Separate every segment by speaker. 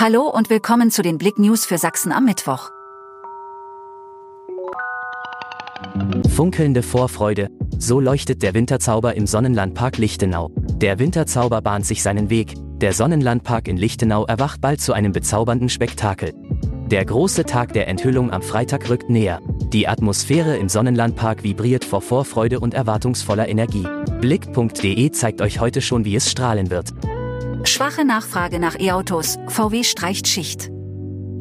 Speaker 1: Hallo und willkommen zu den Blick News für Sachsen am Mittwoch.
Speaker 2: Funkelnde Vorfreude, so leuchtet der Winterzauber im Sonnenlandpark Lichtenau. Der Winterzauber bahnt sich seinen Weg, der Sonnenlandpark in Lichtenau erwacht bald zu einem bezaubernden Spektakel. Der große Tag der Enthüllung am Freitag rückt näher. Die Atmosphäre im Sonnenlandpark vibriert vor Vorfreude und erwartungsvoller Energie. Blick.de zeigt euch heute schon, wie es strahlen wird.
Speaker 1: Schwache Nachfrage nach E-Autos, VW streicht Schicht.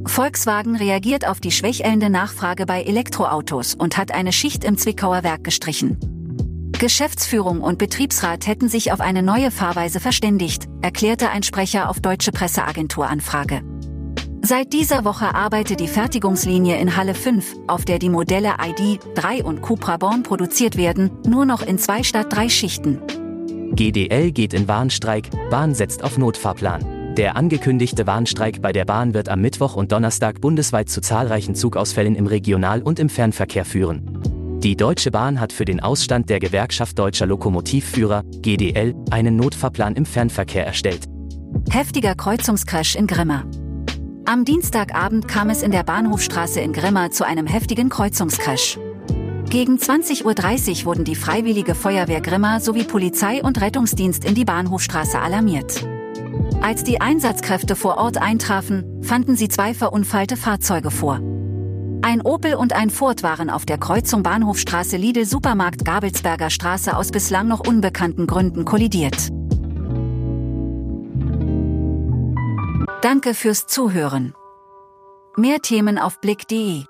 Speaker 1: Volkswagen reagiert auf die schwächelnde Nachfrage bei Elektroautos und hat eine Schicht im Zwickauer Werk gestrichen. Geschäftsführung und Betriebsrat hätten sich auf eine neue Fahrweise verständigt, erklärte ein Sprecher auf deutsche Presseagentur Anfrage. Seit dieser Woche arbeitet die Fertigungslinie in Halle 5, auf der die Modelle ID, 3 und Cupra Born produziert werden, nur noch in zwei statt drei Schichten.
Speaker 2: GDL geht in Warnstreik, Bahn setzt auf Notfahrplan. Der angekündigte Warnstreik bei der Bahn wird am Mittwoch und Donnerstag bundesweit zu zahlreichen Zugausfällen im Regional- und im Fernverkehr führen. Die Deutsche Bahn hat für den Ausstand der Gewerkschaft Deutscher Lokomotivführer, GDL, einen Notfahrplan im Fernverkehr erstellt.
Speaker 1: Heftiger Kreuzungscrash in Grimma. Am Dienstagabend kam es in der Bahnhofstraße in Grimma zu einem heftigen Kreuzungscrash. Gegen 20.30 Uhr wurden die Freiwillige Feuerwehr Grimma sowie Polizei und Rettungsdienst in die Bahnhofstraße alarmiert. Als die Einsatzkräfte vor Ort eintrafen, fanden sie zwei verunfallte Fahrzeuge vor. Ein Opel und ein Ford waren auf der Kreuzung Bahnhofstraße Lidl Supermarkt Gabelsberger Straße aus bislang noch unbekannten Gründen kollidiert. Danke fürs Zuhören. Mehr Themen auf Blick.de